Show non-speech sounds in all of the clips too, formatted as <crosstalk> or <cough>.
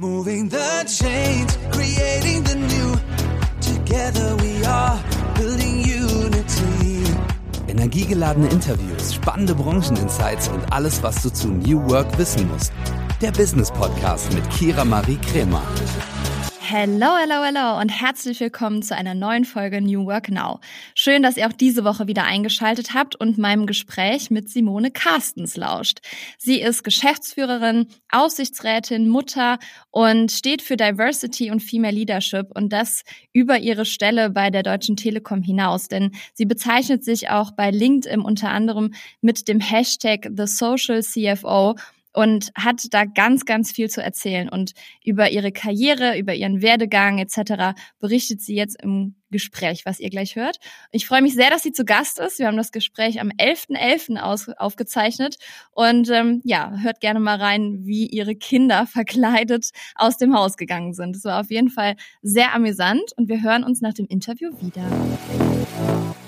Moving the chains, creating the new. Together we are building unity. Energiegeladene Interviews, spannende Brancheninsights und alles, was du zu New Work wissen musst. Der Business Podcast mit Kira Marie Kremer. Hello, hello, hello und herzlich willkommen zu einer neuen Folge New Work Now. Schön, dass ihr auch diese Woche wieder eingeschaltet habt und meinem Gespräch mit Simone Carstens lauscht. Sie ist Geschäftsführerin, Aufsichtsrätin, Mutter und steht für Diversity und Female Leadership und das über ihre Stelle bei der Deutschen Telekom hinaus, denn sie bezeichnet sich auch bei LinkedIn unter anderem mit dem Hashtag The Social CFO und hat da ganz, ganz viel zu erzählen. Und über ihre Karriere, über ihren Werdegang etc. berichtet sie jetzt im Gespräch, was ihr gleich hört. Ich freue mich sehr, dass sie zu Gast ist. Wir haben das Gespräch am 11.11. .11. aufgezeichnet. Und ähm, ja, hört gerne mal rein, wie ihre Kinder <laughs> verkleidet aus dem Haus gegangen sind. Es war auf jeden Fall sehr amüsant und wir hören uns nach dem Interview wieder.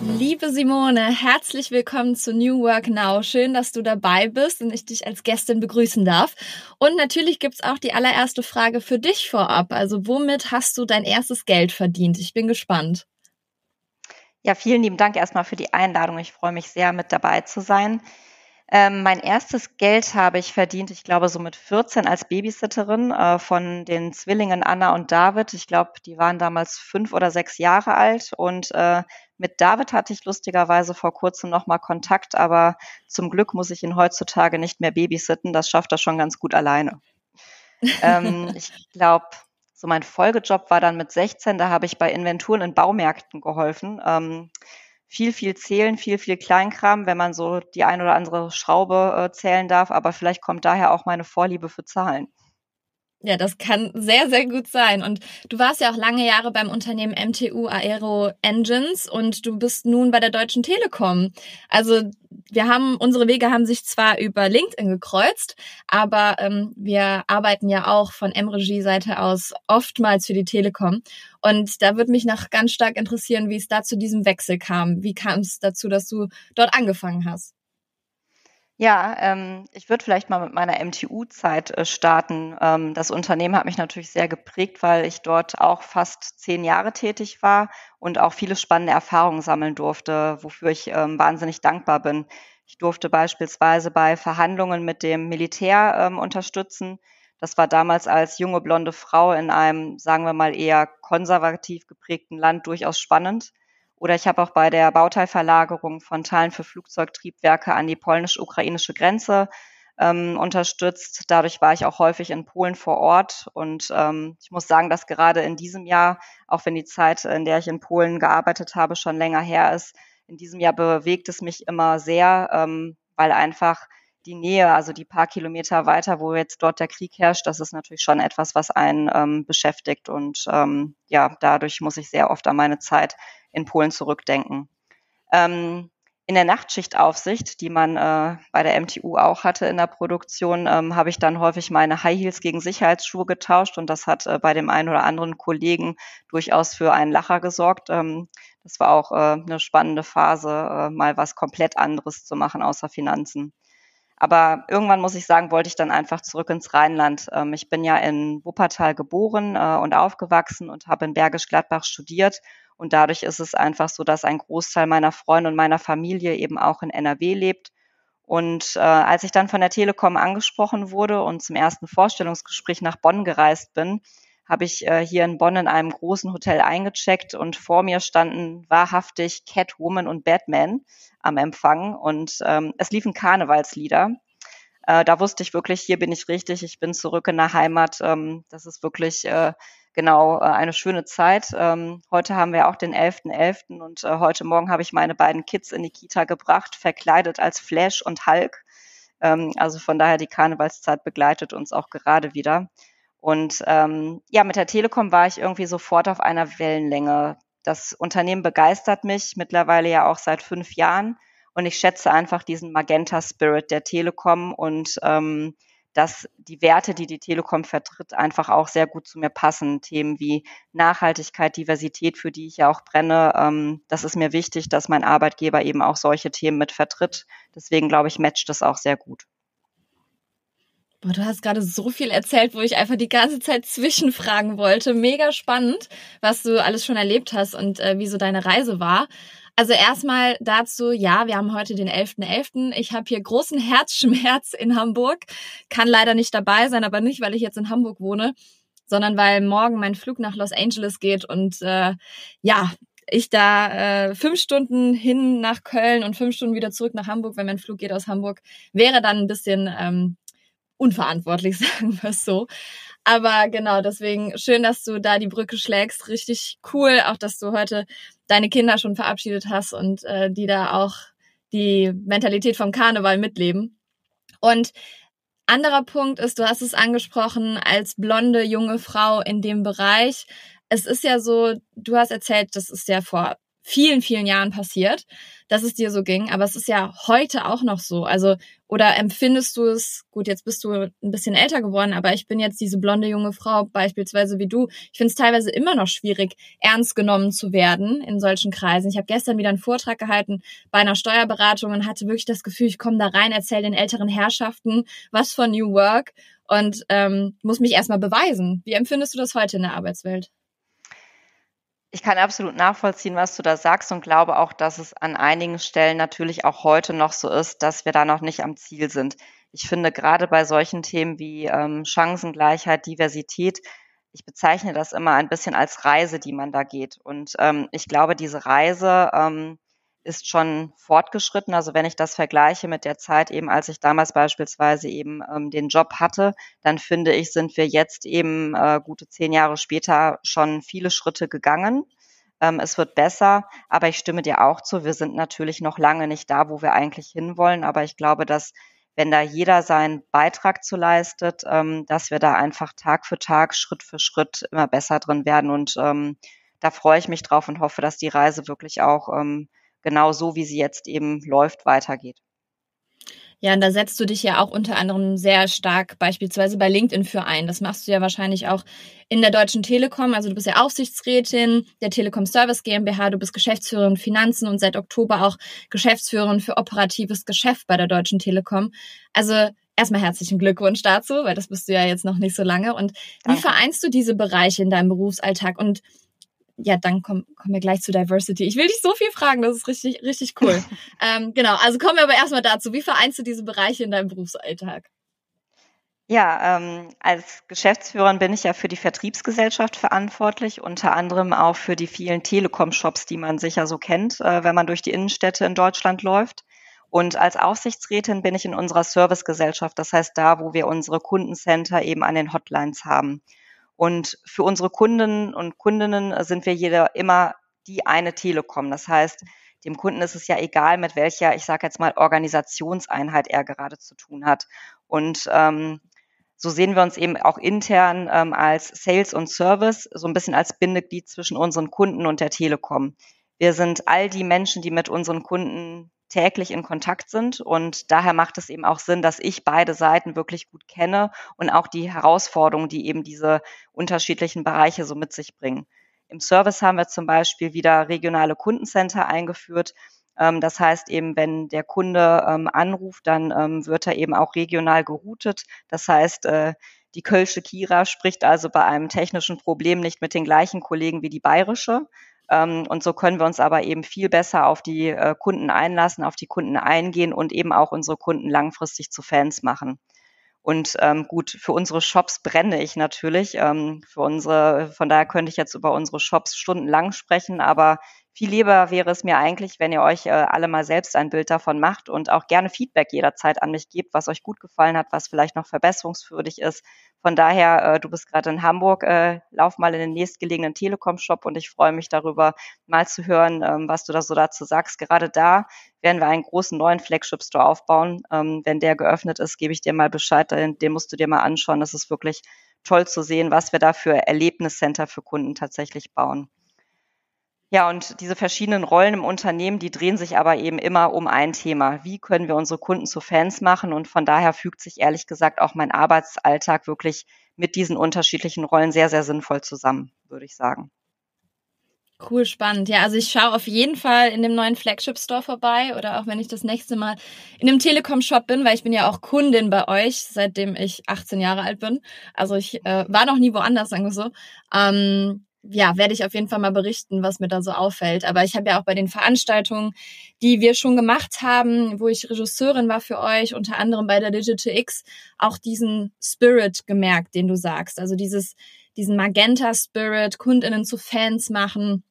Liebe Simone, herzlich willkommen zu New Work Now. Schön, dass du dabei bist und ich dich als Gästin begrüßen darf. Und natürlich gibt's auch die allererste Frage für dich vorab. Also womit hast du dein erstes Geld verdient? Ich bin gespannt. Ja, vielen lieben Dank erstmal für die Einladung. Ich freue mich sehr, mit dabei zu sein. Ähm, mein erstes Geld habe ich verdient, ich glaube, so mit 14 als Babysitterin äh, von den Zwillingen Anna und David. Ich glaube, die waren damals fünf oder sechs Jahre alt. Und äh, mit David hatte ich lustigerweise vor kurzem nochmal Kontakt, aber zum Glück muss ich ihn heutzutage nicht mehr babysitten. Das schafft er schon ganz gut alleine. ähm, <laughs> ich glaube, so mein Folgejob war dann mit 16, da habe ich bei Inventuren in Baumärkten geholfen. Ähm, viel, viel zählen, viel, viel Kleinkram, wenn man so die ein oder andere Schraube äh, zählen darf. Aber vielleicht kommt daher auch meine Vorliebe für Zahlen. Ja, das kann sehr, sehr gut sein. Und du warst ja auch lange Jahre beim Unternehmen MTU Aero Engines und du bist nun bei der Deutschen Telekom. Also wir haben, unsere Wege haben sich zwar über LinkedIn gekreuzt, aber ähm, wir arbeiten ja auch von M-Regie-Seite aus oftmals für die Telekom. Und da würde mich noch ganz stark interessieren, wie es da zu diesem Wechsel kam. Wie kam es dazu, dass du dort angefangen hast? Ja, ähm, ich würde vielleicht mal mit meiner MTU-Zeit äh, starten. Ähm, das Unternehmen hat mich natürlich sehr geprägt, weil ich dort auch fast zehn Jahre tätig war und auch viele spannende Erfahrungen sammeln durfte, wofür ich ähm, wahnsinnig dankbar bin. Ich durfte beispielsweise bei Verhandlungen mit dem Militär ähm, unterstützen. Das war damals als junge blonde Frau in einem, sagen wir mal, eher konservativ geprägten Land durchaus spannend. Oder ich habe auch bei der Bauteilverlagerung von Teilen für Flugzeugtriebwerke an die polnisch-ukrainische Grenze ähm, unterstützt. Dadurch war ich auch häufig in Polen vor Ort. Und ähm, ich muss sagen, dass gerade in diesem Jahr, auch wenn die Zeit, in der ich in Polen gearbeitet habe, schon länger her ist, in diesem Jahr bewegt es mich immer sehr, ähm, weil einfach die Nähe, also die paar Kilometer weiter, wo jetzt dort der Krieg herrscht, das ist natürlich schon etwas, was einen ähm, beschäftigt. Und ähm, ja, dadurch muss ich sehr oft an meine Zeit in Polen zurückdenken. Ähm, in der Nachtschichtaufsicht, die man äh, bei der MTU auch hatte in der Produktion, ähm, habe ich dann häufig meine High Heels gegen Sicherheitsschuhe getauscht und das hat äh, bei dem einen oder anderen Kollegen durchaus für einen Lacher gesorgt. Ähm, das war auch äh, eine spannende Phase, äh, mal was komplett anderes zu machen außer Finanzen. Aber irgendwann muss ich sagen, wollte ich dann einfach zurück ins Rheinland. Ähm, ich bin ja in Wuppertal geboren äh, und aufgewachsen und habe in Bergisch Gladbach studiert. Und dadurch ist es einfach so, dass ein Großteil meiner Freunde und meiner Familie eben auch in NRW lebt. Und äh, als ich dann von der Telekom angesprochen wurde und zum ersten Vorstellungsgespräch nach Bonn gereist bin, habe ich äh, hier in Bonn in einem großen Hotel eingecheckt und vor mir standen wahrhaftig Catwoman und Batman am Empfang und ähm, es liefen Karnevalslieder. Äh, da wusste ich wirklich, hier bin ich richtig, ich bin zurück in der Heimat. Ähm, das ist wirklich äh, genau äh, eine schöne Zeit. Ähm, heute haben wir auch den 11.11. .11. und äh, heute Morgen habe ich meine beiden Kids in die Kita gebracht, verkleidet als Flash und Hulk. Ähm, also von daher, die Karnevalszeit begleitet uns auch gerade wieder. Und ähm, ja, mit der Telekom war ich irgendwie sofort auf einer Wellenlänge. Das Unternehmen begeistert mich mittlerweile ja auch seit fünf Jahren und ich schätze einfach diesen Magenta Spirit der Telekom und ähm, dass die Werte, die die Telekom vertritt, einfach auch sehr gut zu mir passen. Themen wie Nachhaltigkeit, Diversität, für die ich ja auch brenne. Ähm, das ist mir wichtig, dass mein Arbeitgeber eben auch solche Themen mit vertritt. Deswegen glaube ich, matcht das auch sehr gut. Boah, du hast gerade so viel erzählt, wo ich einfach die ganze Zeit zwischenfragen wollte. Mega spannend, was du alles schon erlebt hast und äh, wie so deine Reise war. Also erstmal dazu, ja, wir haben heute den 11.11. .11. Ich habe hier großen Herzschmerz in Hamburg, kann leider nicht dabei sein, aber nicht, weil ich jetzt in Hamburg wohne, sondern weil morgen mein Flug nach Los Angeles geht und äh, ja, ich da äh, fünf Stunden hin nach Köln und fünf Stunden wieder zurück nach Hamburg, wenn mein Flug geht aus Hamburg, wäre dann ein bisschen ähm, unverantwortlich, <laughs> sagen wir es so. Aber genau, deswegen schön, dass du da die Brücke schlägst. Richtig cool, auch dass du heute deine Kinder schon verabschiedet hast und äh, die da auch die Mentalität vom Karneval mitleben. Und anderer Punkt ist, du hast es angesprochen, als blonde junge Frau in dem Bereich. Es ist ja so, du hast erzählt, das ist ja vor vielen, vielen Jahren passiert, dass es dir so ging. Aber es ist ja heute auch noch so. Also, oder empfindest du es, gut, jetzt bist du ein bisschen älter geworden, aber ich bin jetzt diese blonde junge Frau, beispielsweise wie du. Ich finde es teilweise immer noch schwierig, ernst genommen zu werden in solchen Kreisen. Ich habe gestern wieder einen Vortrag gehalten bei einer Steuerberatung und hatte wirklich das Gefühl, ich komme da rein, erzähle den älteren Herrschaften was von New Work und ähm, muss mich erstmal beweisen. Wie empfindest du das heute in der Arbeitswelt? Ich kann absolut nachvollziehen, was du da sagst und glaube auch, dass es an einigen Stellen natürlich auch heute noch so ist, dass wir da noch nicht am Ziel sind. Ich finde gerade bei solchen Themen wie ähm, Chancengleichheit, Diversität, ich bezeichne das immer ein bisschen als Reise, die man da geht. Und ähm, ich glaube, diese Reise ähm, ist schon fortgeschritten. Also wenn ich das vergleiche mit der Zeit eben, als ich damals beispielsweise eben ähm, den Job hatte, dann finde ich, sind wir jetzt eben äh, gute zehn Jahre später schon viele Schritte gegangen. Ähm, es wird besser, aber ich stimme dir auch zu. Wir sind natürlich noch lange nicht da, wo wir eigentlich hinwollen. Aber ich glaube, dass wenn da jeder seinen Beitrag zu leistet, ähm, dass wir da einfach Tag für Tag, Schritt für Schritt immer besser drin werden. Und ähm, da freue ich mich drauf und hoffe, dass die Reise wirklich auch ähm, genau so, wie sie jetzt eben läuft, weitergeht. Ja, und da setzt du dich ja auch unter anderem sehr stark beispielsweise bei LinkedIn für ein. Das machst du ja wahrscheinlich auch in der Deutschen Telekom. Also du bist ja Aufsichtsrätin der Telekom Service GmbH, du bist Geschäftsführerin Finanzen und seit Oktober auch Geschäftsführerin für operatives Geschäft bei der Deutschen Telekom. Also erstmal herzlichen Glückwunsch dazu, weil das bist du ja jetzt noch nicht so lange. Und Danke. wie vereinst du diese Bereiche in deinem Berufsalltag? Und ja, dann kommen, kommen wir gleich zu Diversity. Ich will dich so viel fragen, das ist richtig, richtig cool. <laughs> ähm, genau, also kommen wir aber erstmal dazu. Wie vereinst du diese Bereiche in deinem Berufsalltag? Ja, ähm, als Geschäftsführerin bin ich ja für die Vertriebsgesellschaft verantwortlich, unter anderem auch für die vielen Telekom-Shops, die man sicher so kennt, äh, wenn man durch die Innenstädte in Deutschland läuft. Und als Aufsichtsrätin bin ich in unserer Servicegesellschaft, das heißt da, wo wir unsere Kundencenter eben an den Hotlines haben. Und für unsere Kunden und Kundinnen sind wir jeder immer die eine Telekom. Das heißt, dem Kunden ist es ja egal, mit welcher, ich sage jetzt mal, Organisationseinheit er gerade zu tun hat. Und ähm, so sehen wir uns eben auch intern ähm, als Sales und Service, so ein bisschen als Bindeglied zwischen unseren Kunden und der Telekom. Wir sind all die Menschen, die mit unseren Kunden täglich in Kontakt sind. Und daher macht es eben auch Sinn, dass ich beide Seiten wirklich gut kenne und auch die Herausforderungen, die eben diese unterschiedlichen Bereiche so mit sich bringen. Im Service haben wir zum Beispiel wieder regionale Kundencenter eingeführt. Ähm, das heißt eben, wenn der Kunde ähm, anruft, dann ähm, wird er eben auch regional geroutet. Das heißt, äh, die Kölsche Kira spricht also bei einem technischen Problem nicht mit den gleichen Kollegen wie die bayerische, und so können wir uns aber eben viel besser auf die äh, Kunden einlassen, auf die Kunden eingehen und eben auch unsere Kunden langfristig zu Fans machen. Und ähm, gut, für unsere Shops brenne ich natürlich. Ähm, für unsere, von daher könnte ich jetzt über unsere Shops stundenlang sprechen, aber viel lieber wäre es mir eigentlich, wenn ihr euch äh, alle mal selbst ein Bild davon macht und auch gerne Feedback jederzeit an mich gebt, was euch gut gefallen hat, was vielleicht noch verbesserungswürdig ist. Von daher, äh, du bist gerade in Hamburg, äh, lauf mal in den nächstgelegenen Telekom-Shop und ich freue mich darüber, mal zu hören, ähm, was du da so dazu sagst. Gerade da werden wir einen großen neuen Flagship-Store aufbauen. Ähm, wenn der geöffnet ist, gebe ich dir mal Bescheid, den, den musst du dir mal anschauen. Das ist wirklich toll zu sehen, was wir da für Erlebniscenter für Kunden tatsächlich bauen. Ja, und diese verschiedenen Rollen im Unternehmen, die drehen sich aber eben immer um ein Thema. Wie können wir unsere Kunden zu Fans machen? Und von daher fügt sich ehrlich gesagt auch mein Arbeitsalltag wirklich mit diesen unterschiedlichen Rollen sehr, sehr sinnvoll zusammen, würde ich sagen. Cool, spannend. Ja, also ich schaue auf jeden Fall in dem neuen Flagship Store vorbei oder auch wenn ich das nächste Mal in dem Telekom Shop bin, weil ich bin ja auch Kundin bei euch, seitdem ich 18 Jahre alt bin. Also ich äh, war noch nie woanders, sagen wir so. Ähm, ja, werde ich auf jeden Fall mal berichten, was mir da so auffällt. Aber ich habe ja auch bei den Veranstaltungen, die wir schon gemacht haben, wo ich Regisseurin war für euch, unter anderem bei der Digital X, auch diesen Spirit gemerkt, den du sagst. Also dieses, diesen Magenta Spirit, KundInnen zu Fans machen.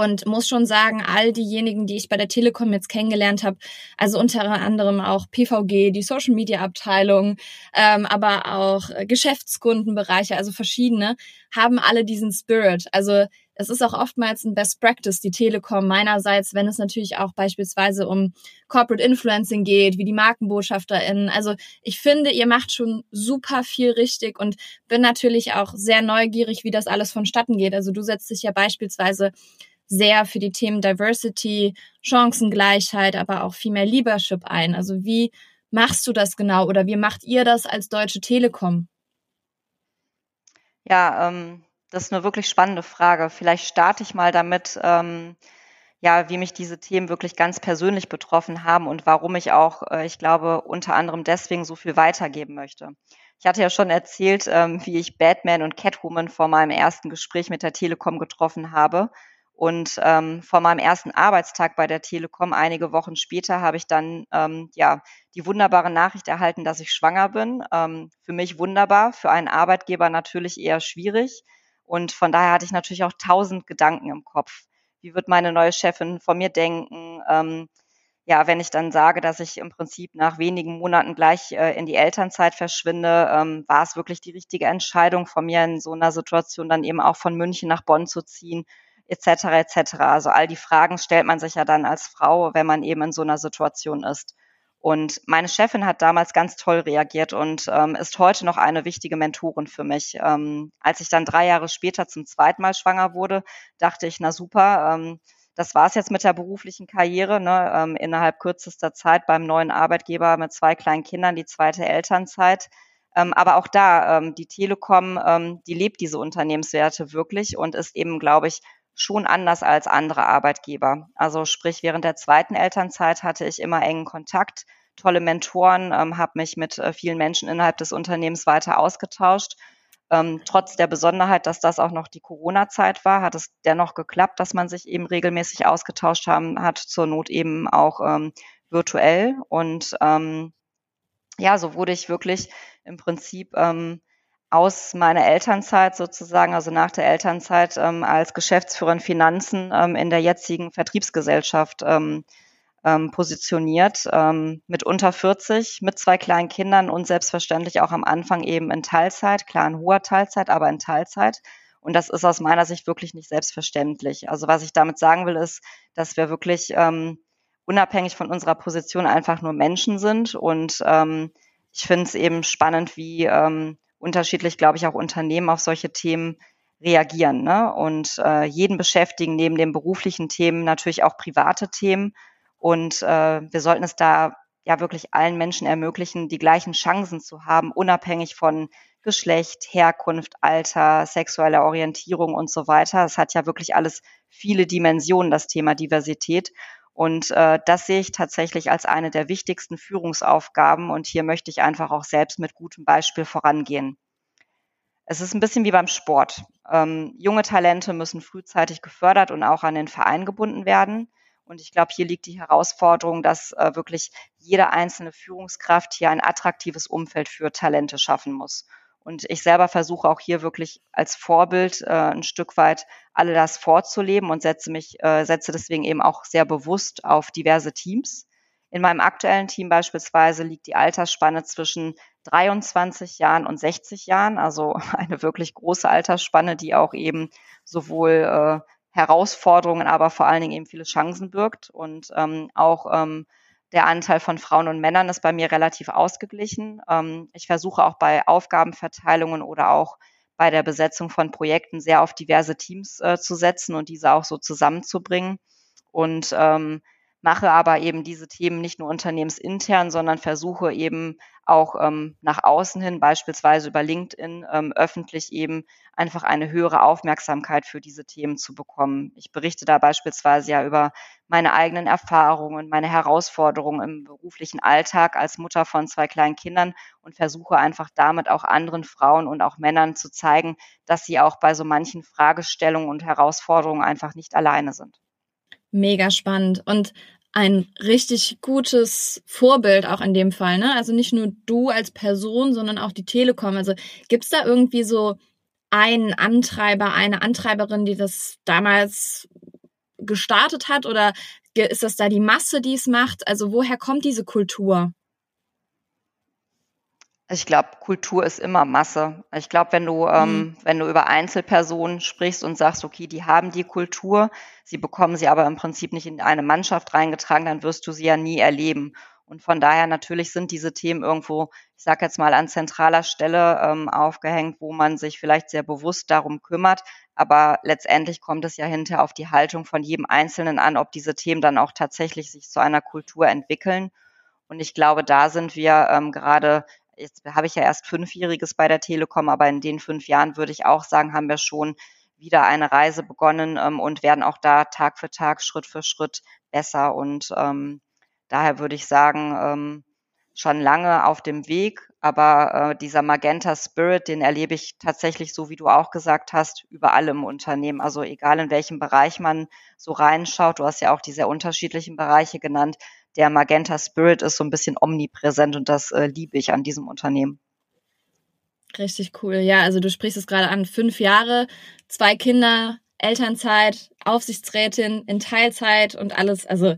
Und muss schon sagen, all diejenigen, die ich bei der Telekom jetzt kennengelernt habe, also unter anderem auch PVG, die Social Media Abteilung, ähm, aber auch Geschäftskundenbereiche, also verschiedene, haben alle diesen Spirit. Also es ist auch oftmals ein Best Practice, die Telekom meinerseits, wenn es natürlich auch beispielsweise um Corporate Influencing geht, wie die MarkenbotschafterInnen. Also ich finde, ihr macht schon super viel richtig und bin natürlich auch sehr neugierig, wie das alles vonstatten geht. Also du setzt dich ja beispielsweise sehr für die Themen Diversity, Chancengleichheit, aber auch viel mehr Leadership ein. Also wie machst du das genau oder wie macht ihr das als Deutsche Telekom? Ja, ähm, das ist eine wirklich spannende Frage. Vielleicht starte ich mal damit, ähm, ja, wie mich diese Themen wirklich ganz persönlich betroffen haben und warum ich auch, äh, ich glaube, unter anderem deswegen so viel weitergeben möchte. Ich hatte ja schon erzählt, ähm, wie ich Batman und Catwoman vor meinem ersten Gespräch mit der Telekom getroffen habe und ähm, vor meinem ersten Arbeitstag bei der Telekom, einige Wochen später, habe ich dann ähm, ja die wunderbare Nachricht erhalten, dass ich schwanger bin. Ähm, für mich wunderbar, für einen Arbeitgeber natürlich eher schwierig. Und von daher hatte ich natürlich auch tausend Gedanken im Kopf. Wie wird meine neue Chefin von mir denken? Ähm, ja, wenn ich dann sage, dass ich im Prinzip nach wenigen Monaten gleich äh, in die Elternzeit verschwinde, ähm, war es wirklich die richtige Entscheidung von mir in so einer Situation dann eben auch von München nach Bonn zu ziehen etc. etc. Also all die Fragen stellt man sich ja dann als Frau, wenn man eben in so einer Situation ist. Und meine Chefin hat damals ganz toll reagiert und ähm, ist heute noch eine wichtige Mentorin für mich. Ähm, als ich dann drei Jahre später zum zweiten Mal schwanger wurde, dachte ich, na super, ähm, das war's jetzt mit der beruflichen Karriere. Ne? Ähm, innerhalb kürzester Zeit beim neuen Arbeitgeber mit zwei kleinen Kindern, die zweite Elternzeit. Ähm, aber auch da, ähm, die Telekom, ähm, die lebt diese Unternehmenswerte wirklich und ist eben, glaube ich, schon anders als andere Arbeitgeber. Also sprich, während der zweiten Elternzeit hatte ich immer engen Kontakt, tolle Mentoren, ähm, habe mich mit äh, vielen Menschen innerhalb des Unternehmens weiter ausgetauscht. Ähm, trotz der Besonderheit, dass das auch noch die Corona-Zeit war, hat es dennoch geklappt, dass man sich eben regelmäßig ausgetauscht haben hat, zur Not eben auch ähm, virtuell. Und ähm, ja, so wurde ich wirklich im Prinzip ähm, aus meiner Elternzeit sozusagen, also nach der Elternzeit ähm, als Geschäftsführerin Finanzen ähm, in der jetzigen Vertriebsgesellschaft ähm, ähm, positioniert, ähm, mit unter 40, mit zwei kleinen Kindern und selbstverständlich auch am Anfang eben in Teilzeit, klar in hoher Teilzeit, aber in Teilzeit. Und das ist aus meiner Sicht wirklich nicht selbstverständlich. Also was ich damit sagen will, ist, dass wir wirklich ähm, unabhängig von unserer Position einfach nur Menschen sind. Und ähm, ich finde es eben spannend, wie ähm, unterschiedlich, glaube ich, auch Unternehmen auf solche Themen reagieren ne? und äh, jeden beschäftigen neben den beruflichen Themen natürlich auch private Themen. Und äh, wir sollten es da ja wirklich allen Menschen ermöglichen, die gleichen Chancen zu haben, unabhängig von Geschlecht, Herkunft, Alter, sexueller Orientierung und so weiter. Es hat ja wirklich alles viele Dimensionen, das Thema Diversität. Und äh, das sehe ich tatsächlich als eine der wichtigsten Führungsaufgaben. Und hier möchte ich einfach auch selbst mit gutem Beispiel vorangehen. Es ist ein bisschen wie beim Sport. Ähm, junge Talente müssen frühzeitig gefördert und auch an den Verein gebunden werden. Und ich glaube, hier liegt die Herausforderung, dass äh, wirklich jede einzelne Führungskraft hier ein attraktives Umfeld für Talente schaffen muss. Und ich selber versuche auch hier wirklich als Vorbild äh, ein Stück weit alle das vorzuleben und setze mich, äh, setze deswegen eben auch sehr bewusst auf diverse Teams. In meinem aktuellen Team beispielsweise liegt die Altersspanne zwischen 23 Jahren und 60 Jahren, also <laughs> eine wirklich große Altersspanne, die auch eben sowohl äh, Herausforderungen, aber vor allen Dingen eben viele Chancen birgt und ähm, auch ähm, der Anteil von Frauen und Männern ist bei mir relativ ausgeglichen. Ähm, ich versuche auch bei Aufgabenverteilungen oder auch bei der Besetzung von Projekten sehr auf diverse Teams äh, zu setzen und diese auch so zusammenzubringen. Und ähm, mache aber eben diese Themen nicht nur unternehmensintern, sondern versuche eben auch ähm, nach außen hin, beispielsweise über LinkedIn, ähm, öffentlich eben einfach eine höhere Aufmerksamkeit für diese Themen zu bekommen. Ich berichte da beispielsweise ja über meine eigenen Erfahrungen, meine Herausforderungen im beruflichen Alltag als Mutter von zwei kleinen Kindern und versuche einfach damit auch anderen Frauen und auch Männern zu zeigen, dass sie auch bei so manchen Fragestellungen und Herausforderungen einfach nicht alleine sind. Mega spannend und ein richtig gutes Vorbild auch in dem Fall, ne? Also nicht nur du als Person, sondern auch die Telekom. Also gibt's da irgendwie so einen Antreiber, eine Antreiberin, die das damals gestartet hat oder ist das da die Masse, die es macht? Also woher kommt diese Kultur? Ich glaube, Kultur ist immer Masse. Ich glaube, wenn du, ähm, mhm. wenn du über Einzelpersonen sprichst und sagst, okay, die haben die Kultur, sie bekommen sie aber im Prinzip nicht in eine Mannschaft reingetragen, dann wirst du sie ja nie erleben. Und von daher natürlich sind diese Themen irgendwo, ich sage jetzt mal, an zentraler Stelle ähm, aufgehängt, wo man sich vielleicht sehr bewusst darum kümmert. Aber letztendlich kommt es ja hinterher auf die Haltung von jedem Einzelnen an, ob diese Themen dann auch tatsächlich sich zu einer Kultur entwickeln. Und ich glaube, da sind wir ähm, gerade jetzt habe ich ja erst Fünfjähriges bei der Telekom, aber in den fünf Jahren würde ich auch sagen, haben wir schon wieder eine Reise begonnen ähm, und werden auch da Tag für Tag, Schritt für Schritt besser. Und ähm, daher würde ich sagen, ähm, schon lange auf dem Weg, aber äh, dieser Magenta Spirit, den erlebe ich tatsächlich so, wie du auch gesagt hast, überall im Unternehmen. Also egal in welchem Bereich man so reinschaut, du hast ja auch die sehr unterschiedlichen Bereiche genannt, der Magenta Spirit ist so ein bisschen omnipräsent und das äh, liebe ich an diesem Unternehmen. Richtig cool. Ja, also du sprichst es gerade an. Fünf Jahre, zwei Kinder, Elternzeit, Aufsichtsrätin in Teilzeit und alles. Also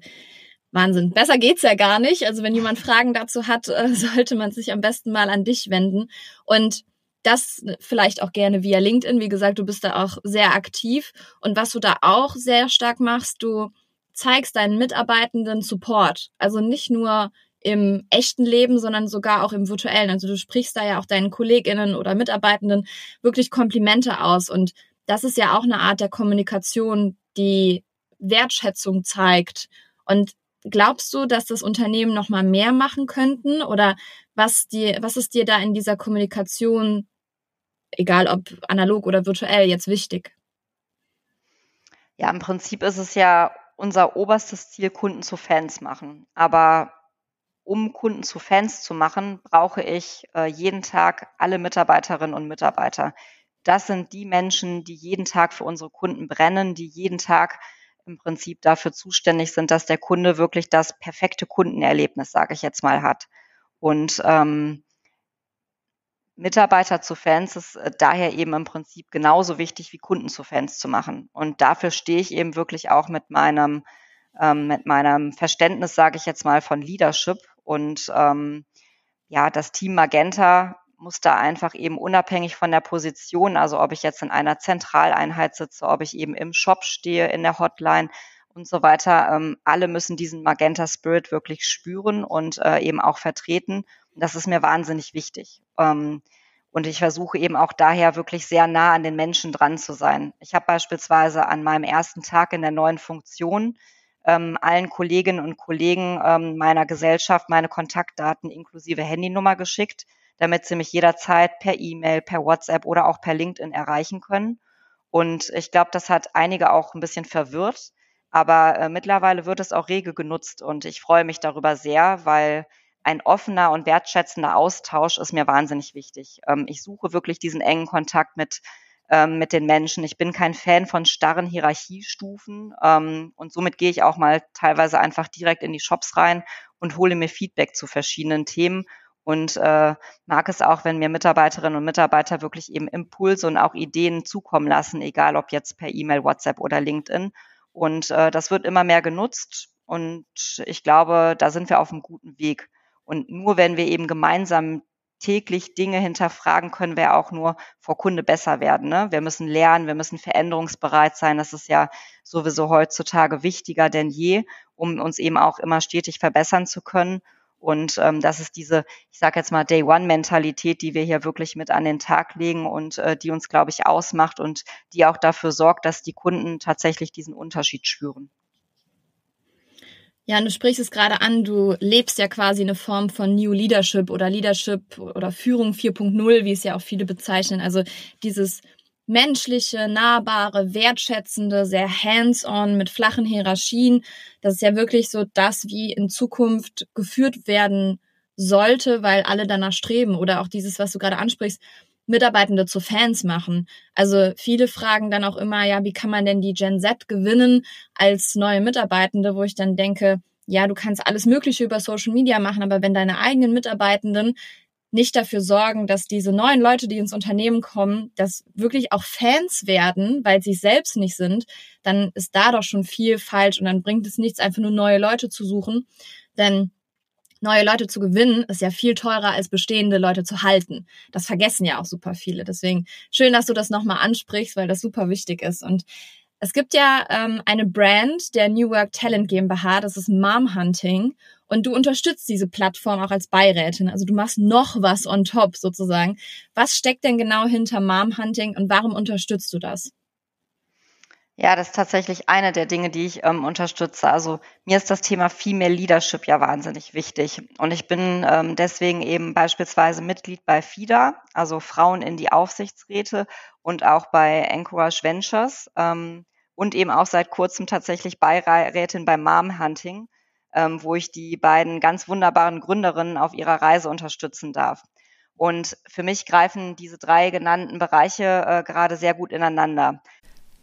Wahnsinn. Besser geht's ja gar nicht. Also wenn jemand Fragen dazu hat, äh, <laughs> sollte man sich am besten mal an dich wenden. Und das vielleicht auch gerne via LinkedIn. Wie gesagt, du bist da auch sehr aktiv. Und was du da auch sehr stark machst, du zeigst deinen Mitarbeitenden Support. Also nicht nur im echten Leben, sondern sogar auch im virtuellen. Also du sprichst da ja auch deinen Kolleginnen oder Mitarbeitenden wirklich Komplimente aus. Und das ist ja auch eine Art der Kommunikation, die Wertschätzung zeigt. Und glaubst du, dass das Unternehmen noch mal mehr machen könnten? Oder was dir, was ist dir da in dieser Kommunikation, egal ob analog oder virtuell, jetzt wichtig? Ja, im Prinzip ist es ja unser oberstes Ziel, Kunden zu Fans machen. Aber um Kunden zu Fans zu machen, brauche ich äh, jeden Tag alle Mitarbeiterinnen und Mitarbeiter. Das sind die Menschen, die jeden Tag für unsere Kunden brennen, die jeden Tag im Prinzip dafür zuständig sind, dass der Kunde wirklich das perfekte Kundenerlebnis, sage ich jetzt mal, hat. Und ähm, Mitarbeiter zu Fans ist äh, daher eben im Prinzip genauso wichtig wie Kunden zu Fans zu machen. Und dafür stehe ich eben wirklich auch mit meinem, ähm, mit meinem Verständnis, sage ich jetzt mal, von Leadership. Und ähm, ja, das Team Magenta muss da einfach eben unabhängig von der Position, also ob ich jetzt in einer Zentraleinheit sitze, ob ich eben im Shop stehe, in der Hotline und so weiter, ähm, alle müssen diesen Magenta Spirit wirklich spüren und äh, eben auch vertreten. Das ist mir wahnsinnig wichtig. Ähm, und ich versuche eben auch daher wirklich sehr nah an den Menschen dran zu sein. Ich habe beispielsweise an meinem ersten Tag in der neuen Funktion ähm, allen Kolleginnen und Kollegen ähm, meiner Gesellschaft meine Kontaktdaten inklusive Handynummer geschickt, damit sie mich jederzeit per E-Mail, per WhatsApp oder auch per LinkedIn erreichen können. Und ich glaube, das hat einige auch ein bisschen verwirrt. Aber äh, mittlerweile wird es auch rege genutzt und ich freue mich darüber sehr, weil ein offener und wertschätzender Austausch ist mir wahnsinnig wichtig. Ähm, ich suche wirklich diesen engen Kontakt mit, ähm, mit den Menschen. Ich bin kein Fan von starren Hierarchiestufen ähm, und somit gehe ich auch mal teilweise einfach direkt in die Shops rein und hole mir Feedback zu verschiedenen Themen und äh, mag es auch, wenn mir Mitarbeiterinnen und Mitarbeiter wirklich eben Impulse und auch Ideen zukommen lassen, egal ob jetzt per E-Mail, WhatsApp oder LinkedIn. Und äh, das wird immer mehr genutzt und ich glaube, da sind wir auf einem guten Weg. Und nur wenn wir eben gemeinsam täglich Dinge hinterfragen, können wir auch nur vor Kunde besser werden. Ne? Wir müssen lernen, wir müssen veränderungsbereit sein. Das ist ja sowieso heutzutage wichtiger denn je, um uns eben auch immer stetig verbessern zu können. Und ähm, das ist diese, ich sage jetzt mal, Day-One-Mentalität, die wir hier wirklich mit an den Tag legen und äh, die uns, glaube ich, ausmacht und die auch dafür sorgt, dass die Kunden tatsächlich diesen Unterschied spüren. Ja, und du sprichst es gerade an, du lebst ja quasi eine Form von New Leadership oder Leadership oder Führung 4.0, wie es ja auch viele bezeichnen. Also dieses menschliche, nahbare, wertschätzende, sehr hands-on mit flachen Hierarchien. Das ist ja wirklich so das, wie in Zukunft geführt werden sollte, weil alle danach streben. Oder auch dieses, was du gerade ansprichst, Mitarbeitende zu Fans machen. Also viele fragen dann auch immer, ja, wie kann man denn die Gen Z gewinnen als neue Mitarbeitende, wo ich dann denke, ja, du kannst alles Mögliche über Social Media machen, aber wenn deine eigenen Mitarbeitenden nicht dafür sorgen, dass diese neuen Leute, die ins Unternehmen kommen, dass wirklich auch Fans werden, weil sie selbst nicht sind, dann ist da doch schon viel falsch und dann bringt es nichts, einfach nur neue Leute zu suchen. Denn neue Leute zu gewinnen, ist ja viel teurer als bestehende Leute zu halten. Das vergessen ja auch super viele. Deswegen schön, dass du das nochmal ansprichst, weil das super wichtig ist. Und es gibt ja ähm, eine Brand der New Work Talent GmbH, das ist Mom Hunting. Und du unterstützt diese Plattform auch als Beirätin. Also du machst noch was on top sozusagen. Was steckt denn genau hinter Mom Hunting und warum unterstützt du das? Ja, das ist tatsächlich eine der Dinge, die ich ähm, unterstütze. Also mir ist das Thema Female Leadership ja wahnsinnig wichtig. Und ich bin ähm, deswegen eben beispielsweise Mitglied bei FIDA, also Frauen in die Aufsichtsräte und auch bei Encourage Ventures ähm, und eben auch seit kurzem tatsächlich Beirätin bei Mom Hunting, ähm, wo ich die beiden ganz wunderbaren Gründerinnen auf ihrer Reise unterstützen darf. Und für mich greifen diese drei genannten Bereiche äh, gerade sehr gut ineinander.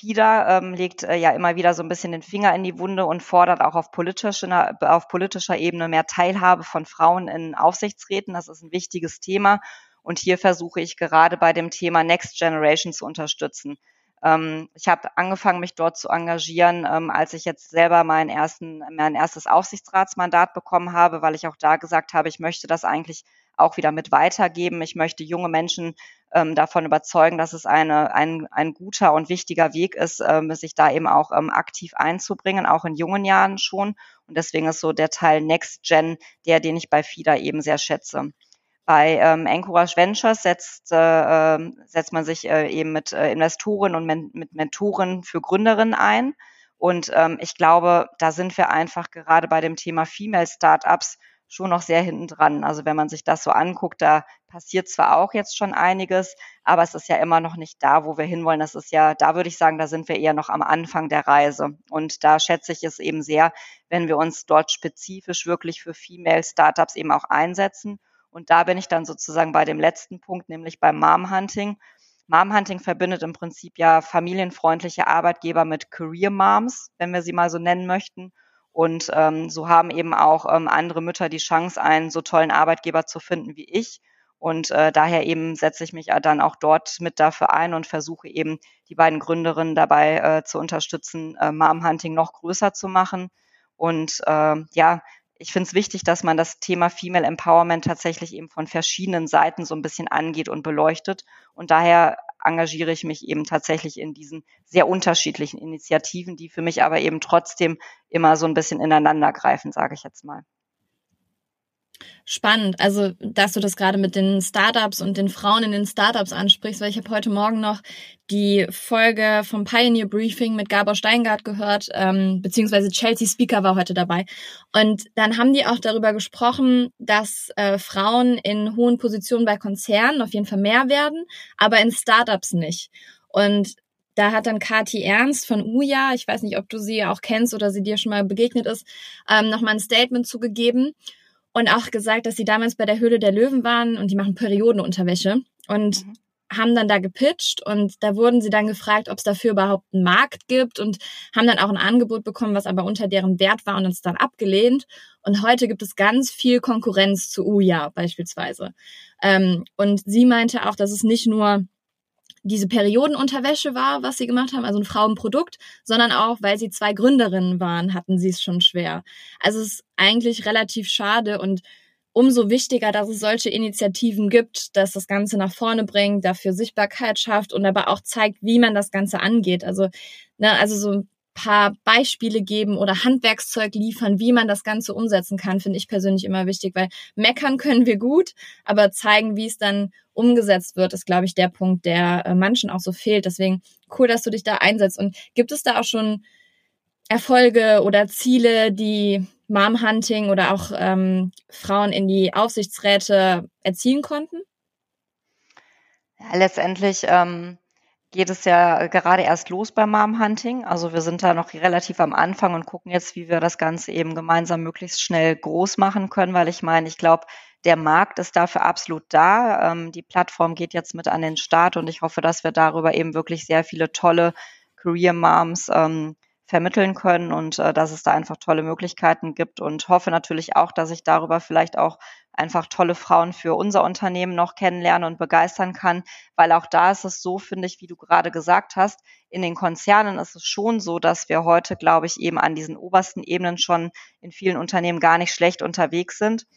FIDA ähm, legt äh, ja immer wieder so ein bisschen den Finger in die Wunde und fordert auch auf politischer, auf politischer Ebene mehr Teilhabe von Frauen in Aufsichtsräten. Das ist ein wichtiges Thema. Und hier versuche ich gerade bei dem Thema Next Generation zu unterstützen. Ähm, ich habe angefangen, mich dort zu engagieren, ähm, als ich jetzt selber meinen ersten, mein erstes Aufsichtsratsmandat bekommen habe, weil ich auch da gesagt habe, ich möchte das eigentlich auch wieder mit weitergeben. Ich möchte junge Menschen ähm, davon überzeugen, dass es eine, ein, ein guter und wichtiger Weg ist, ähm, sich da eben auch ähm, aktiv einzubringen, auch in jungen Jahren schon. Und deswegen ist so der Teil Next Gen der, den ich bei FIDA eben sehr schätze. Bei ähm, Encourage Ventures setzt, äh, ähm, setzt man sich äh, eben mit äh, Investoren und men mit Mentoren für Gründerinnen ein. Und ähm, ich glaube, da sind wir einfach gerade bei dem Thema Female Startups schon noch sehr hinten dran. Also wenn man sich das so anguckt, da passiert zwar auch jetzt schon einiges, aber es ist ja immer noch nicht da, wo wir hinwollen. Das ist ja, da würde ich sagen, da sind wir eher noch am Anfang der Reise. Und da schätze ich es eben sehr, wenn wir uns dort spezifisch wirklich für Female Startups eben auch einsetzen. Und da bin ich dann sozusagen bei dem letzten Punkt, nämlich beim Mom Hunting. Mom Hunting verbindet im Prinzip ja familienfreundliche Arbeitgeber mit Career Moms, wenn wir sie mal so nennen möchten. Und ähm, so haben eben auch ähm, andere Mütter die Chance, einen so tollen Arbeitgeber zu finden wie ich. Und äh, daher eben setze ich mich dann auch dort mit dafür ein und versuche eben die beiden Gründerinnen dabei äh, zu unterstützen, äh, Mom Hunting noch größer zu machen. Und äh, ja, ich finde es wichtig, dass man das Thema Female Empowerment tatsächlich eben von verschiedenen Seiten so ein bisschen angeht und beleuchtet. Und daher engagiere ich mich eben tatsächlich in diesen sehr unterschiedlichen Initiativen, die für mich aber eben trotzdem immer so ein bisschen ineinander greifen, sage ich jetzt mal. Spannend, also dass du das gerade mit den Startups und den Frauen in den Startups ansprichst, weil ich habe heute Morgen noch die Folge vom Pioneer Briefing mit Gabor Steingart gehört, ähm, beziehungsweise Chelsea Speaker war heute dabei. Und dann haben die auch darüber gesprochen, dass äh, Frauen in hohen Positionen bei Konzernen auf jeden Fall mehr werden, aber in Startups nicht. Und da hat dann Kati Ernst von Uja, ich weiß nicht, ob du sie auch kennst oder sie dir schon mal begegnet ist, ähm, nochmal ein Statement zugegeben und auch gesagt, dass sie damals bei der Höhle der Löwen waren und die machen Periodenunterwäsche und mhm. haben dann da gepitcht und da wurden sie dann gefragt, ob es dafür überhaupt einen Markt gibt und haben dann auch ein Angebot bekommen, was aber unter deren Wert war und uns dann abgelehnt. Und heute gibt es ganz viel Konkurrenz zu Uja beispielsweise. Ähm, und sie meinte auch, dass es nicht nur diese Periodenunterwäsche war, was sie gemacht haben, also ein Frauenprodukt, sondern auch, weil sie zwei Gründerinnen waren, hatten sie es schon schwer. Also es ist eigentlich relativ schade und umso wichtiger, dass es solche Initiativen gibt, dass das Ganze nach vorne bringt, dafür Sichtbarkeit schafft und aber auch zeigt, wie man das Ganze angeht. Also, ne, also so paar Beispiele geben oder Handwerkszeug liefern, wie man das Ganze umsetzen kann, finde ich persönlich immer wichtig, weil meckern können wir gut, aber zeigen, wie es dann umgesetzt wird, ist, glaube ich, der Punkt, der äh, manchen auch so fehlt. Deswegen cool, dass du dich da einsetzt. Und gibt es da auch schon Erfolge oder Ziele, die Mom Hunting oder auch ähm, Frauen in die Aufsichtsräte erzielen konnten? Ja, letztendlich ähm, geht es ja gerade erst los beim Mom Hunting. Also wir sind da noch relativ am Anfang und gucken jetzt, wie wir das Ganze eben gemeinsam möglichst schnell groß machen können, weil ich meine, ich glaube, der Markt ist dafür absolut da. Ähm, die Plattform geht jetzt mit an den Start und ich hoffe, dass wir darüber eben wirklich sehr viele tolle Career Moms ähm, vermitteln können und äh, dass es da einfach tolle Möglichkeiten gibt und hoffe natürlich auch, dass ich darüber vielleicht auch einfach tolle Frauen für unser Unternehmen noch kennenlernen und begeistern kann, weil auch da ist es so, finde ich, wie du gerade gesagt hast, in den Konzernen ist es schon so, dass wir heute, glaube ich, eben an diesen obersten Ebenen schon in vielen Unternehmen gar nicht schlecht unterwegs sind.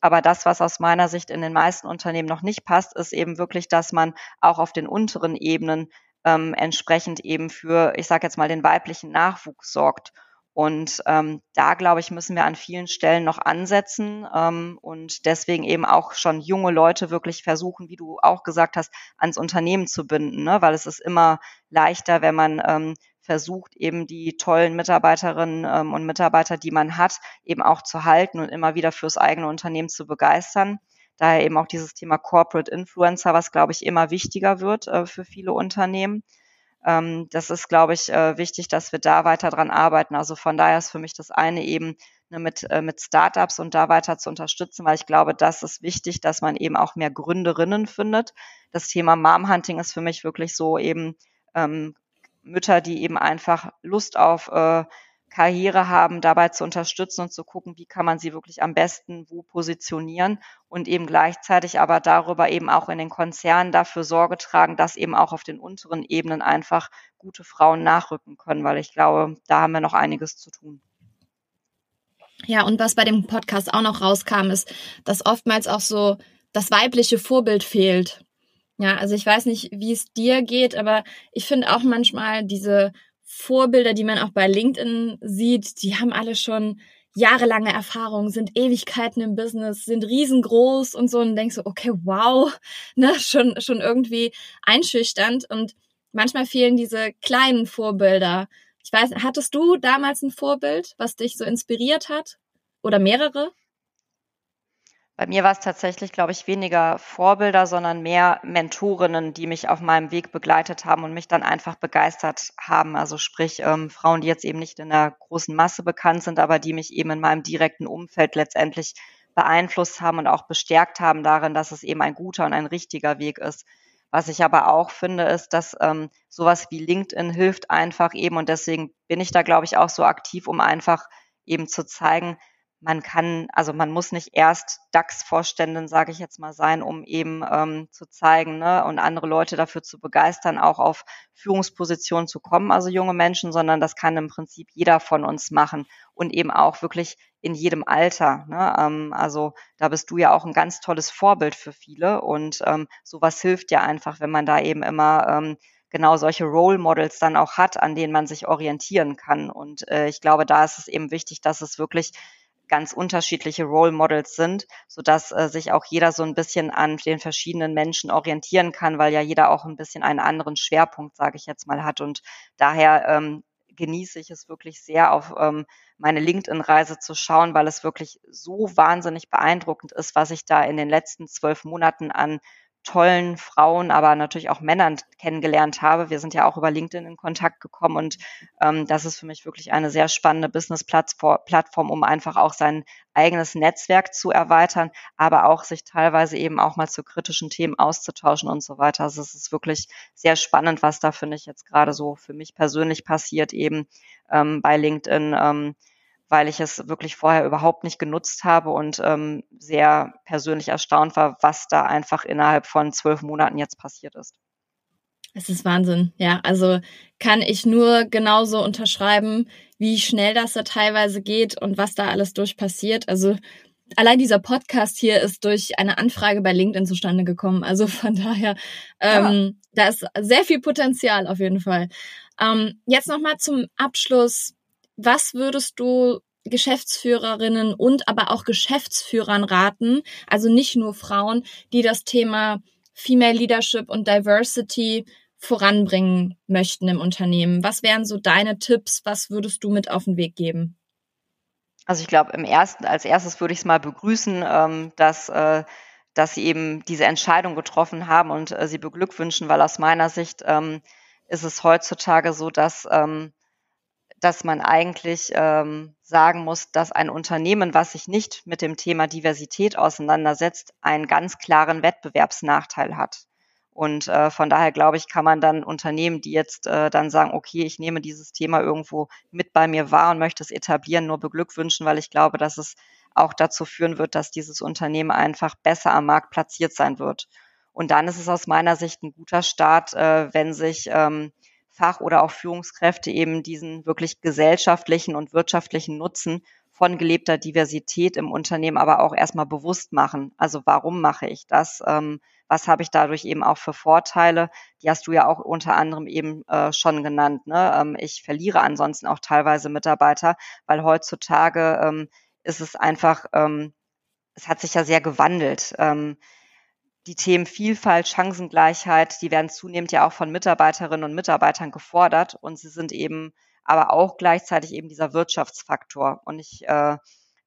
Aber das, was aus meiner Sicht in den meisten Unternehmen noch nicht passt, ist eben wirklich, dass man auch auf den unteren Ebenen ähm, entsprechend eben für, ich sage jetzt mal, den weiblichen Nachwuchs sorgt. Und ähm, da, glaube ich, müssen wir an vielen Stellen noch ansetzen ähm, und deswegen eben auch schon junge Leute wirklich versuchen, wie du auch gesagt hast, ans Unternehmen zu binden, ne? weil es ist immer leichter, wenn man ähm, versucht, eben die tollen Mitarbeiterinnen ähm, und Mitarbeiter, die man hat, eben auch zu halten und immer wieder fürs eigene Unternehmen zu begeistern. Daher eben auch dieses Thema Corporate Influencer, was, glaube ich, immer wichtiger wird äh, für viele Unternehmen. Ähm, das ist, glaube ich, äh, wichtig, dass wir da weiter dran arbeiten. Also von daher ist für mich das eine eben ne, mit, äh, mit Startups und da weiter zu unterstützen, weil ich glaube, das ist wichtig, dass man eben auch mehr Gründerinnen findet. Das Thema Mom Hunting ist für mich wirklich so eben ähm, Mütter, die eben einfach Lust auf äh, Karriere haben, dabei zu unterstützen und zu gucken, wie kann man sie wirklich am besten wo positionieren und eben gleichzeitig aber darüber eben auch in den Konzernen dafür Sorge tragen, dass eben auch auf den unteren Ebenen einfach gute Frauen nachrücken können, weil ich glaube, da haben wir noch einiges zu tun. Ja, und was bei dem Podcast auch noch rauskam, ist, dass oftmals auch so das weibliche Vorbild fehlt. Ja, also ich weiß nicht, wie es dir geht, aber ich finde auch manchmal diese Vorbilder, die man auch bei LinkedIn sieht, die haben alle schon jahrelange Erfahrung, sind Ewigkeiten im Business, sind riesengroß und so und denkst so, okay, wow, <laughs> ne, schon, schon irgendwie einschüchternd und manchmal fehlen diese kleinen Vorbilder. Ich weiß, hattest du damals ein Vorbild, was dich so inspiriert hat? Oder mehrere? Bei mir war es tatsächlich, glaube ich, weniger Vorbilder, sondern mehr Mentorinnen, die mich auf meinem Weg begleitet haben und mich dann einfach begeistert haben. Also sprich ähm, Frauen, die jetzt eben nicht in der großen Masse bekannt sind, aber die mich eben in meinem direkten Umfeld letztendlich beeinflusst haben und auch bestärkt haben darin, dass es eben ein guter und ein richtiger Weg ist. Was ich aber auch finde, ist, dass ähm, sowas wie LinkedIn hilft einfach eben und deswegen bin ich da, glaube ich, auch so aktiv, um einfach eben zu zeigen, man kann, also man muss nicht erst DAX-Vorständin, sage ich jetzt mal, sein, um eben ähm, zu zeigen ne, und andere Leute dafür zu begeistern, auch auf Führungspositionen zu kommen, also junge Menschen, sondern das kann im Prinzip jeder von uns machen und eben auch wirklich in jedem Alter. Ne? Ähm, also da bist du ja auch ein ganz tolles Vorbild für viele und ähm, sowas hilft ja einfach, wenn man da eben immer ähm, genau solche Role Models dann auch hat, an denen man sich orientieren kann. Und äh, ich glaube, da ist es eben wichtig, dass es wirklich ganz unterschiedliche Role Models sind, sodass äh, sich auch jeder so ein bisschen an den verschiedenen Menschen orientieren kann, weil ja jeder auch ein bisschen einen anderen Schwerpunkt, sage ich jetzt mal, hat. Und daher ähm, genieße ich es wirklich sehr, auf ähm, meine LinkedIn-Reise zu schauen, weil es wirklich so wahnsinnig beeindruckend ist, was ich da in den letzten zwölf Monaten an tollen Frauen, aber natürlich auch Männern kennengelernt habe. Wir sind ja auch über LinkedIn in Kontakt gekommen und ähm, das ist für mich wirklich eine sehr spannende Business-Plattform, um einfach auch sein eigenes Netzwerk zu erweitern, aber auch sich teilweise eben auch mal zu kritischen Themen auszutauschen und so weiter. Also es ist wirklich sehr spannend, was da finde ich jetzt gerade so für mich persönlich passiert eben ähm, bei LinkedIn. Ähm, weil ich es wirklich vorher überhaupt nicht genutzt habe und ähm, sehr persönlich erstaunt war, was da einfach innerhalb von zwölf Monaten jetzt passiert ist. Es ist Wahnsinn, ja. Also kann ich nur genauso unterschreiben, wie schnell das da teilweise geht und was da alles durch passiert. Also allein dieser Podcast hier ist durch eine Anfrage bei LinkedIn zustande gekommen. Also von daher, ähm, ja. da ist sehr viel Potenzial auf jeden Fall. Ähm, jetzt nochmal zum Abschluss was würdest du Geschäftsführerinnen und aber auch Geschäftsführern raten, also nicht nur Frauen, die das Thema Female Leadership und Diversity voranbringen möchten im Unternehmen? Was wären so deine Tipps? Was würdest du mit auf den Weg geben? Also ich glaube, im ersten, als erstes würde ich es mal begrüßen, ähm, dass, äh, dass sie eben diese Entscheidung getroffen haben und äh, sie beglückwünschen, weil aus meiner Sicht ähm, ist es heutzutage so, dass ähm, dass man eigentlich ähm, sagen muss, dass ein Unternehmen, was sich nicht mit dem Thema Diversität auseinandersetzt, einen ganz klaren Wettbewerbsnachteil hat. Und äh, von daher glaube ich, kann man dann Unternehmen, die jetzt äh, dann sagen, okay, ich nehme dieses Thema irgendwo mit bei mir wahr und möchte es etablieren, nur beglückwünschen, weil ich glaube, dass es auch dazu führen wird, dass dieses Unternehmen einfach besser am Markt platziert sein wird. Und dann ist es aus meiner Sicht ein guter Start, äh, wenn sich ähm, Fach- oder auch Führungskräfte eben diesen wirklich gesellschaftlichen und wirtschaftlichen Nutzen von gelebter Diversität im Unternehmen aber auch erstmal bewusst machen. Also warum mache ich das? Ähm, was habe ich dadurch eben auch für Vorteile? Die hast du ja auch unter anderem eben äh, schon genannt. Ne? Ähm, ich verliere ansonsten auch teilweise Mitarbeiter, weil heutzutage ähm, ist es einfach, es hat sich ja sehr gewandelt. Die Themen Vielfalt, Chancengleichheit, die werden zunehmend ja auch von Mitarbeiterinnen und Mitarbeitern gefordert und sie sind eben aber auch gleichzeitig eben dieser Wirtschaftsfaktor. Und ich, äh,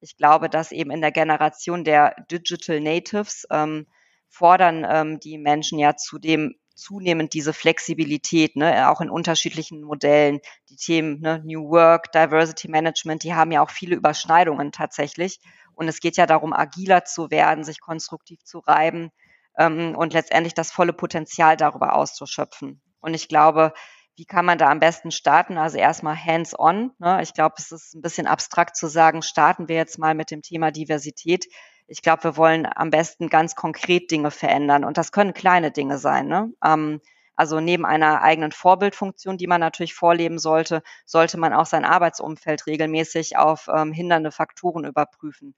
ich glaube, dass eben in der Generation der Digital Natives ähm, fordern ähm, die Menschen ja zudem zunehmend diese Flexibilität, ne, auch in unterschiedlichen Modellen. Die Themen ne, New Work, Diversity Management, die haben ja auch viele Überschneidungen tatsächlich. Und es geht ja darum, agiler zu werden, sich konstruktiv zu reiben ähm, und letztendlich das volle Potenzial darüber auszuschöpfen. Und ich glaube, wie kann man da am besten starten? Also erstmal hands-on. Ne? Ich glaube, es ist ein bisschen abstrakt zu sagen, starten wir jetzt mal mit dem Thema Diversität. Ich glaube, wir wollen am besten ganz konkret Dinge verändern. Und das können kleine Dinge sein. Ne? Ähm, also neben einer eigenen Vorbildfunktion, die man natürlich vorleben sollte, sollte man auch sein Arbeitsumfeld regelmäßig auf ähm, hindernde Faktoren überprüfen.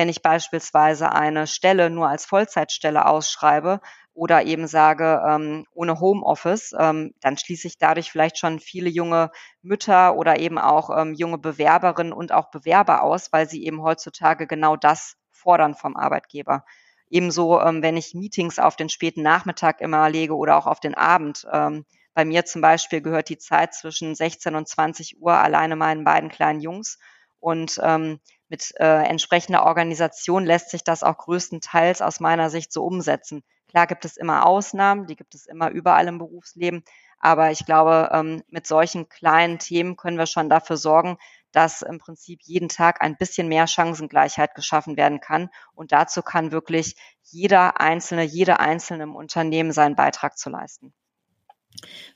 Wenn ich beispielsweise eine Stelle nur als Vollzeitstelle ausschreibe oder eben sage, ähm, ohne Homeoffice, ähm, dann schließe ich dadurch vielleicht schon viele junge Mütter oder eben auch ähm, junge Bewerberinnen und auch Bewerber aus, weil sie eben heutzutage genau das fordern vom Arbeitgeber. Ebenso, ähm, wenn ich Meetings auf den späten Nachmittag immer lege oder auch auf den Abend. Ähm, bei mir zum Beispiel gehört die Zeit zwischen 16 und 20 Uhr alleine meinen beiden kleinen Jungs. Und ähm, mit äh, entsprechender Organisation lässt sich das auch größtenteils aus meiner Sicht so umsetzen. Klar gibt es immer Ausnahmen, die gibt es immer überall im Berufsleben, aber ich glaube, ähm, mit solchen kleinen Themen können wir schon dafür sorgen, dass im Prinzip jeden Tag ein bisschen mehr Chancengleichheit geschaffen werden kann. Und dazu kann wirklich jeder Einzelne, jede Einzelne im Unternehmen seinen Beitrag zu leisten.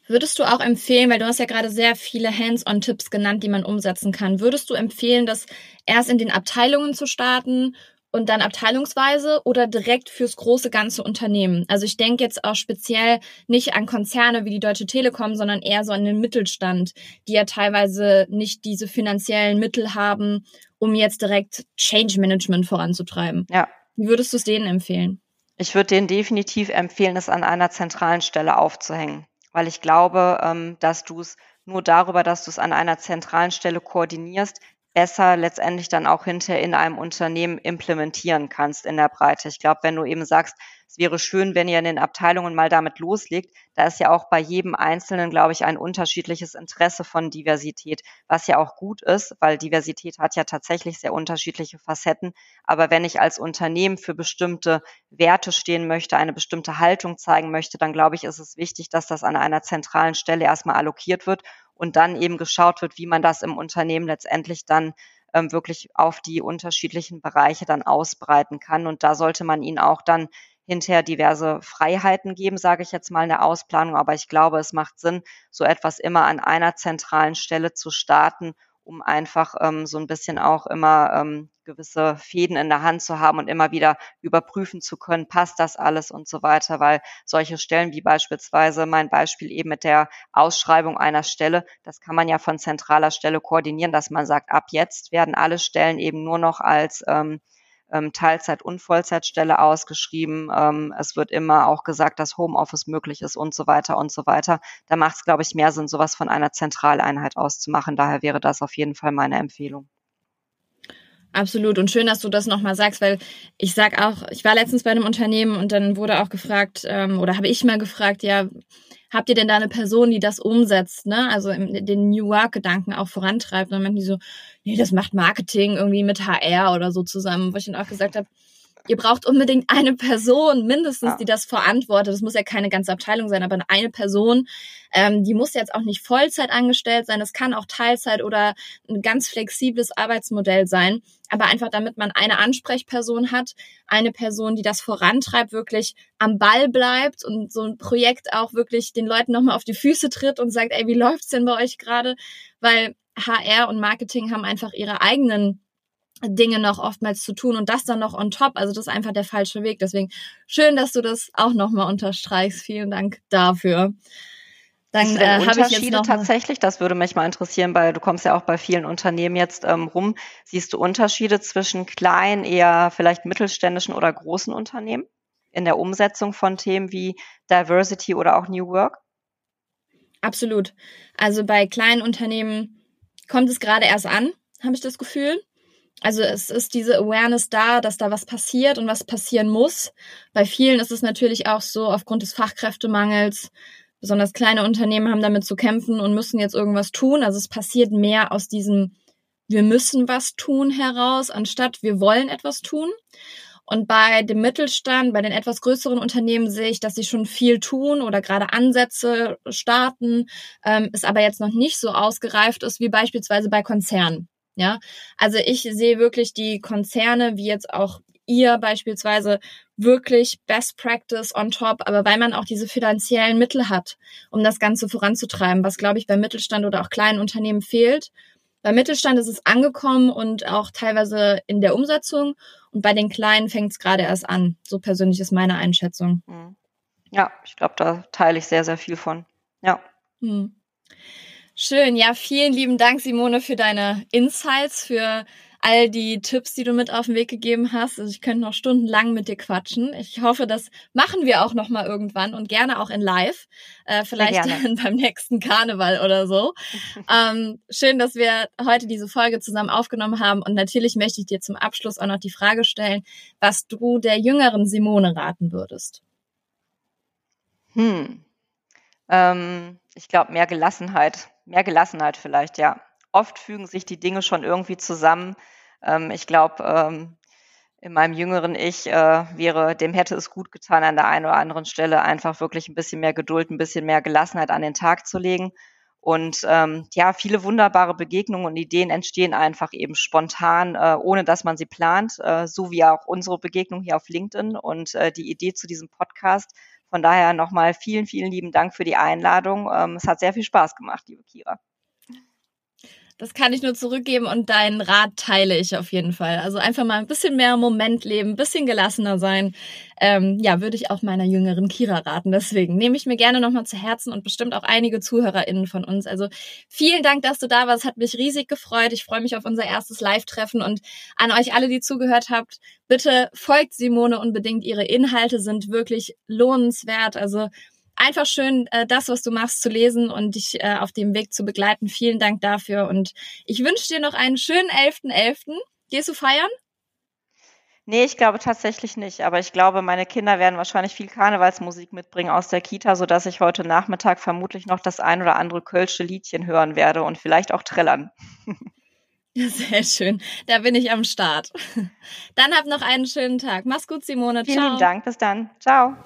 Würdest du auch empfehlen, weil du hast ja gerade sehr viele Hands-on-Tipps genannt, die man umsetzen kann, würdest du empfehlen, das erst in den Abteilungen zu starten und dann abteilungsweise oder direkt fürs große ganze Unternehmen? Also ich denke jetzt auch speziell nicht an Konzerne wie die Deutsche Telekom, sondern eher so an den Mittelstand, die ja teilweise nicht diese finanziellen Mittel haben, um jetzt direkt Change Management voranzutreiben. Ja. Wie würdest du es denen empfehlen? Ich würde denen definitiv empfehlen, es an einer zentralen Stelle aufzuhängen weil ich glaube, ähm, dass du es nur darüber, dass du es an einer zentralen Stelle koordinierst, besser letztendlich dann auch hinterher in einem Unternehmen implementieren kannst in der Breite. Ich glaube, wenn du eben sagst, es wäre schön, wenn ihr in den Abteilungen mal damit loslegt, da ist ja auch bei jedem Einzelnen, glaube ich, ein unterschiedliches Interesse von Diversität, was ja auch gut ist, weil Diversität hat ja tatsächlich sehr unterschiedliche Facetten. Aber wenn ich als Unternehmen für bestimmte Werte stehen möchte, eine bestimmte Haltung zeigen möchte, dann glaube ich, ist es wichtig, dass das an einer zentralen Stelle erstmal allokiert wird und dann eben geschaut wird, wie man das im Unternehmen letztendlich dann ähm, wirklich auf die unterschiedlichen Bereiche dann ausbreiten kann. Und da sollte man ihnen auch dann hinterher diverse Freiheiten geben, sage ich jetzt mal in der Ausplanung. Aber ich glaube, es macht Sinn, so etwas immer an einer zentralen Stelle zu starten um einfach ähm, so ein bisschen auch immer ähm, gewisse Fäden in der Hand zu haben und immer wieder überprüfen zu können, passt das alles und so weiter, weil solche Stellen wie beispielsweise mein Beispiel eben mit der Ausschreibung einer Stelle, das kann man ja von zentraler Stelle koordinieren, dass man sagt, ab jetzt werden alle Stellen eben nur noch als ähm, ähm, Teilzeit- und Vollzeitstelle ausgeschrieben. Ähm, es wird immer auch gesagt, dass Homeoffice möglich ist und so weiter und so weiter. Da macht es, glaube ich, mehr Sinn, sowas von einer Zentraleinheit auszumachen. Daher wäre das auf jeden Fall meine Empfehlung. Absolut. Und schön, dass du das nochmal sagst, weil ich sag auch, ich war letztens bei einem Unternehmen und dann wurde auch gefragt, ähm, oder habe ich mal gefragt, ja, habt ihr denn da eine Person, die das umsetzt, ne? Also im, den New Work-Gedanken auch vorantreibt? Und dann meinten die so, nee, das macht Marketing irgendwie mit HR oder so zusammen, wo ich dann auch gesagt habe, ihr braucht unbedingt eine Person, mindestens, ja. die das verantwortet. Das muss ja keine ganze Abteilung sein, aber eine Person, ähm, die muss jetzt auch nicht Vollzeit angestellt sein. Das kann auch Teilzeit oder ein ganz flexibles Arbeitsmodell sein. Aber einfach, damit man eine Ansprechperson hat, eine Person, die das vorantreibt, wirklich am Ball bleibt und so ein Projekt auch wirklich den Leuten nochmal auf die Füße tritt und sagt, ey, wie läuft's denn bei euch gerade? Weil HR und Marketing haben einfach ihre eigenen Dinge noch oftmals zu tun und das dann noch on top. Also das ist einfach der falsche Weg. Deswegen schön, dass du das auch nochmal unterstreichst. Vielen Dank dafür. Dann äh, habe ich jetzt noch tatsächlich, das würde mich mal interessieren, weil du kommst ja auch bei vielen Unternehmen jetzt ähm, rum. Siehst du Unterschiede zwischen kleinen, eher vielleicht mittelständischen oder großen Unternehmen in der Umsetzung von Themen wie Diversity oder auch New Work? Absolut. Also bei kleinen Unternehmen kommt es gerade erst an, habe ich das Gefühl. Also es ist diese Awareness da, dass da was passiert und was passieren muss. Bei vielen ist es natürlich auch so, aufgrund des Fachkräftemangels, besonders kleine Unternehmen haben damit zu kämpfen und müssen jetzt irgendwas tun. Also es passiert mehr aus diesem wir müssen was tun heraus, anstatt wir wollen etwas tun. Und bei dem Mittelstand, bei den etwas größeren Unternehmen sehe ich, dass sie schon viel tun oder gerade Ansätze starten, ähm, es aber jetzt noch nicht so ausgereift ist wie beispielsweise bei Konzernen. Ja, also ich sehe wirklich die Konzerne, wie jetzt auch ihr beispielsweise, wirklich Best Practice on top, aber weil man auch diese finanziellen Mittel hat, um das Ganze voranzutreiben, was glaube ich beim Mittelstand oder auch kleinen Unternehmen fehlt. Beim Mittelstand ist es angekommen und auch teilweise in der Umsetzung und bei den Kleinen fängt es gerade erst an. So persönlich ist meine Einschätzung. Hm. Ja, ich glaube, da teile ich sehr, sehr viel von. Ja. Hm. Schön, ja, vielen lieben Dank, Simone, für deine Insights, für all die Tipps, die du mit auf den Weg gegeben hast. Also ich könnte noch stundenlang mit dir quatschen. Ich hoffe, das machen wir auch noch mal irgendwann und gerne auch in Live, äh, vielleicht dann <laughs> beim nächsten Karneval oder so. <laughs> ähm, schön, dass wir heute diese Folge zusammen aufgenommen haben und natürlich möchte ich dir zum Abschluss auch noch die Frage stellen, was du der jüngeren Simone raten würdest. Hm. Ähm, ich glaube, mehr Gelassenheit mehr Gelassenheit vielleicht, ja. Oft fügen sich die Dinge schon irgendwie zusammen. Ähm, ich glaube, ähm, in meinem jüngeren Ich äh, wäre, dem hätte es gut getan, an der einen oder anderen Stelle einfach wirklich ein bisschen mehr Geduld, ein bisschen mehr Gelassenheit an den Tag zu legen. Und ähm, ja, viele wunderbare Begegnungen und Ideen entstehen einfach eben spontan, äh, ohne dass man sie plant, äh, so wie auch unsere Begegnung hier auf LinkedIn und äh, die Idee zu diesem Podcast von daher nochmal vielen, vielen lieben Dank für die Einladung. Ähm, es hat sehr viel Spaß gemacht, liebe Kira. Das kann ich nur zurückgeben und deinen Rat teile ich auf jeden Fall. Also einfach mal ein bisschen mehr Moment leben, ein bisschen gelassener sein. Ähm, ja, würde ich auch meiner jüngeren Kira raten. Deswegen nehme ich mir gerne nochmal zu Herzen und bestimmt auch einige ZuhörerInnen von uns. Also vielen Dank, dass du da warst. Hat mich riesig gefreut. Ich freue mich auf unser erstes Live-Treffen und an euch alle, die zugehört habt. Bitte folgt Simone unbedingt. Ihre Inhalte sind wirklich lohnenswert. Also einfach schön, äh, das, was du machst, zu lesen und dich äh, auf dem Weg zu begleiten. Vielen Dank dafür und ich wünsche dir noch einen schönen 11.11. .11. Gehst du feiern? Nee, ich glaube tatsächlich nicht. Aber ich glaube, meine Kinder werden wahrscheinlich viel Karnevalsmusik mitbringen aus der Kita, sodass ich heute Nachmittag vermutlich noch das ein oder andere Kölsche Liedchen hören werde und vielleicht auch trällern. <laughs> Sehr schön. Da bin ich am Start. <laughs> Dann hab noch einen schönen Tag. Mach's gut, Simone. Vielen Ciao. Dank. Bis dann. Ciao.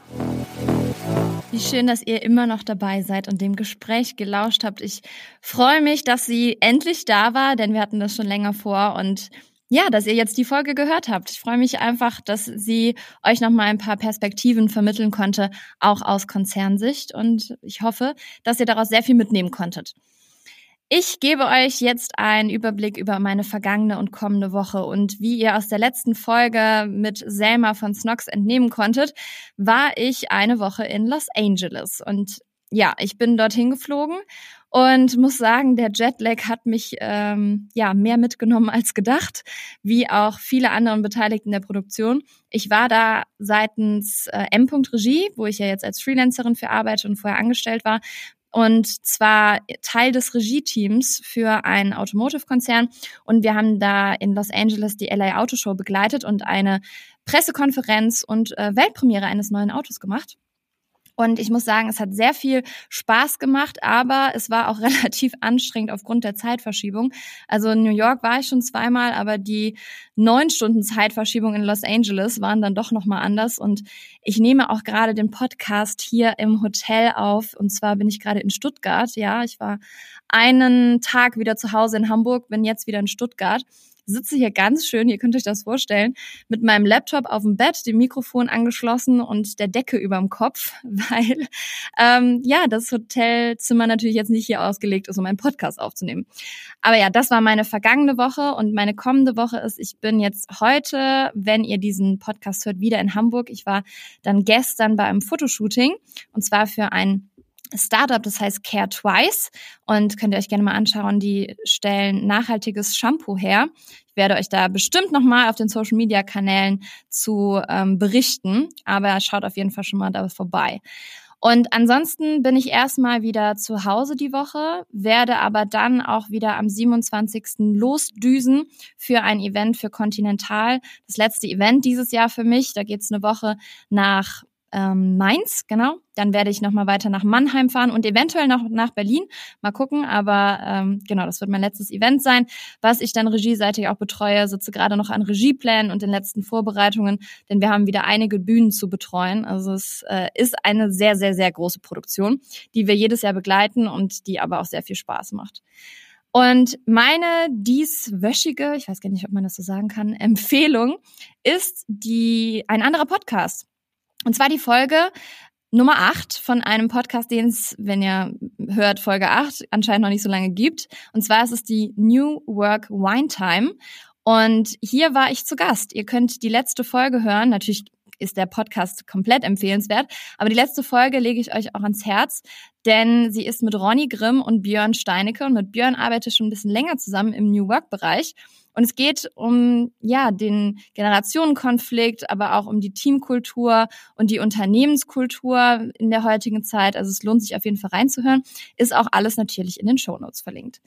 Wie schön, dass ihr immer noch dabei seid und dem Gespräch gelauscht habt. Ich freue mich, dass sie endlich da war, denn wir hatten das schon länger vor und ja, dass ihr jetzt die Folge gehört habt. Ich freue mich einfach, dass sie euch noch mal ein paar Perspektiven vermitteln konnte, auch aus Konzernsicht und ich hoffe, dass ihr daraus sehr viel mitnehmen konntet. Ich gebe euch jetzt einen Überblick über meine vergangene und kommende Woche und wie ihr aus der letzten Folge mit Selma von Snox entnehmen konntet, war ich eine Woche in Los Angeles und ja, ich bin dorthin geflogen und muss sagen, der Jetlag hat mich ähm, ja mehr mitgenommen als gedacht, wie auch viele anderen Beteiligten der Produktion. Ich war da seitens äh, M. Regie, wo ich ja jetzt als Freelancerin für arbeite und vorher angestellt war, und zwar Teil des Regie-Teams für einen Automotive-Konzern. Und wir haben da in Los Angeles die LA Auto Show begleitet und eine Pressekonferenz und äh, Weltpremiere eines neuen Autos gemacht. Und ich muss sagen, es hat sehr viel Spaß gemacht, aber es war auch <laughs> relativ anstrengend aufgrund der Zeitverschiebung. Also in New York war ich schon zweimal, aber die neun Stunden Zeitverschiebung in Los Angeles waren dann doch nochmal anders. Und ich nehme auch gerade den Podcast hier im Hotel auf. Und zwar bin ich gerade in Stuttgart. Ja, ich war einen Tag wieder zu Hause in Hamburg, bin jetzt wieder in Stuttgart sitze hier ganz schön, ihr könnt euch das vorstellen, mit meinem Laptop auf dem Bett, dem Mikrofon angeschlossen und der Decke überm Kopf, <laughs> weil ähm, ja das Hotelzimmer natürlich jetzt nicht hier ausgelegt ist, um einen Podcast aufzunehmen. Aber ja, das war meine vergangene Woche und meine kommende Woche ist, ich bin jetzt heute, wenn ihr diesen Podcast hört, wieder in Hamburg. Ich war dann gestern bei einem Fotoshooting und zwar für ein Startup, das heißt Care Twice und könnt ihr euch gerne mal anschauen. Die stellen nachhaltiges Shampoo her. Ich werde euch da bestimmt nochmal auf den Social Media Kanälen zu ähm, berichten, aber schaut auf jeden Fall schon mal da vorbei. Und ansonsten bin ich erstmal wieder zu Hause die Woche, werde aber dann auch wieder am 27. losdüsen für ein Event für Continental. Das letzte Event dieses Jahr für mich. Da geht's eine Woche nach ähm, Mainz, genau. Dann werde ich nochmal weiter nach Mannheim fahren und eventuell noch nach Berlin. Mal gucken, aber ähm, genau, das wird mein letztes Event sein, was ich dann regieseitig auch betreue. Sitze gerade noch an Regieplänen und den letzten Vorbereitungen, denn wir haben wieder einige Bühnen zu betreuen. Also es äh, ist eine sehr, sehr, sehr große Produktion, die wir jedes Jahr begleiten und die aber auch sehr viel Spaß macht. Und meine dieswöchige, ich weiß gar nicht, ob man das so sagen kann, Empfehlung ist die ein anderer Podcast. Und zwar die Folge Nummer 8 von einem Podcast, den es, wenn ihr hört, Folge 8, anscheinend noch nicht so lange gibt. Und zwar ist es die New Work Wine Time. Und hier war ich zu Gast. Ihr könnt die letzte Folge hören. Natürlich ist der Podcast komplett empfehlenswert. Aber die letzte Folge lege ich euch auch ans Herz, denn sie ist mit Ronny Grimm und Björn Steinecke und mit Björn arbeite ich schon ein bisschen länger zusammen im New Work Bereich. Und es geht um ja den Generationenkonflikt, aber auch um die Teamkultur und die Unternehmenskultur in der heutigen Zeit. Also es lohnt sich auf jeden Fall reinzuhören. Ist auch alles natürlich in den Shownotes verlinkt.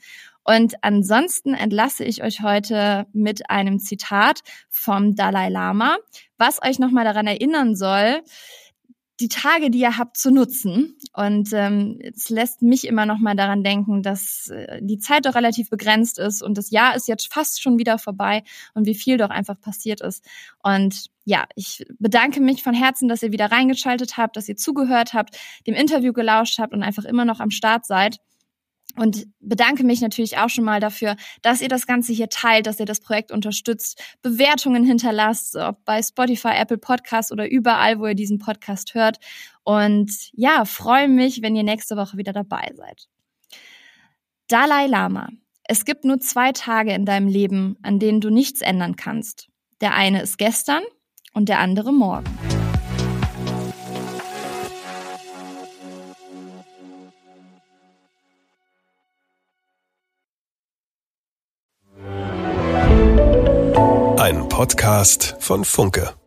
Und ansonsten entlasse ich euch heute mit einem Zitat vom Dalai Lama, was euch nochmal daran erinnern soll, die Tage, die ihr habt, zu nutzen. Und ähm, es lässt mich immer noch mal daran denken, dass äh, die Zeit doch relativ begrenzt ist und das Jahr ist jetzt fast schon wieder vorbei und wie viel doch einfach passiert ist. Und ja, ich bedanke mich von Herzen, dass ihr wieder reingeschaltet habt, dass ihr zugehört habt, dem Interview gelauscht habt und einfach immer noch am Start seid. Und bedanke mich natürlich auch schon mal dafür, dass ihr das Ganze hier teilt, dass ihr das Projekt unterstützt, Bewertungen hinterlasst, ob bei Spotify, Apple Podcasts oder überall, wo ihr diesen Podcast hört. Und ja, freue mich, wenn ihr nächste Woche wieder dabei seid. Dalai Lama. Es gibt nur zwei Tage in deinem Leben, an denen du nichts ändern kannst. Der eine ist gestern und der andere morgen. Podcast von Funke.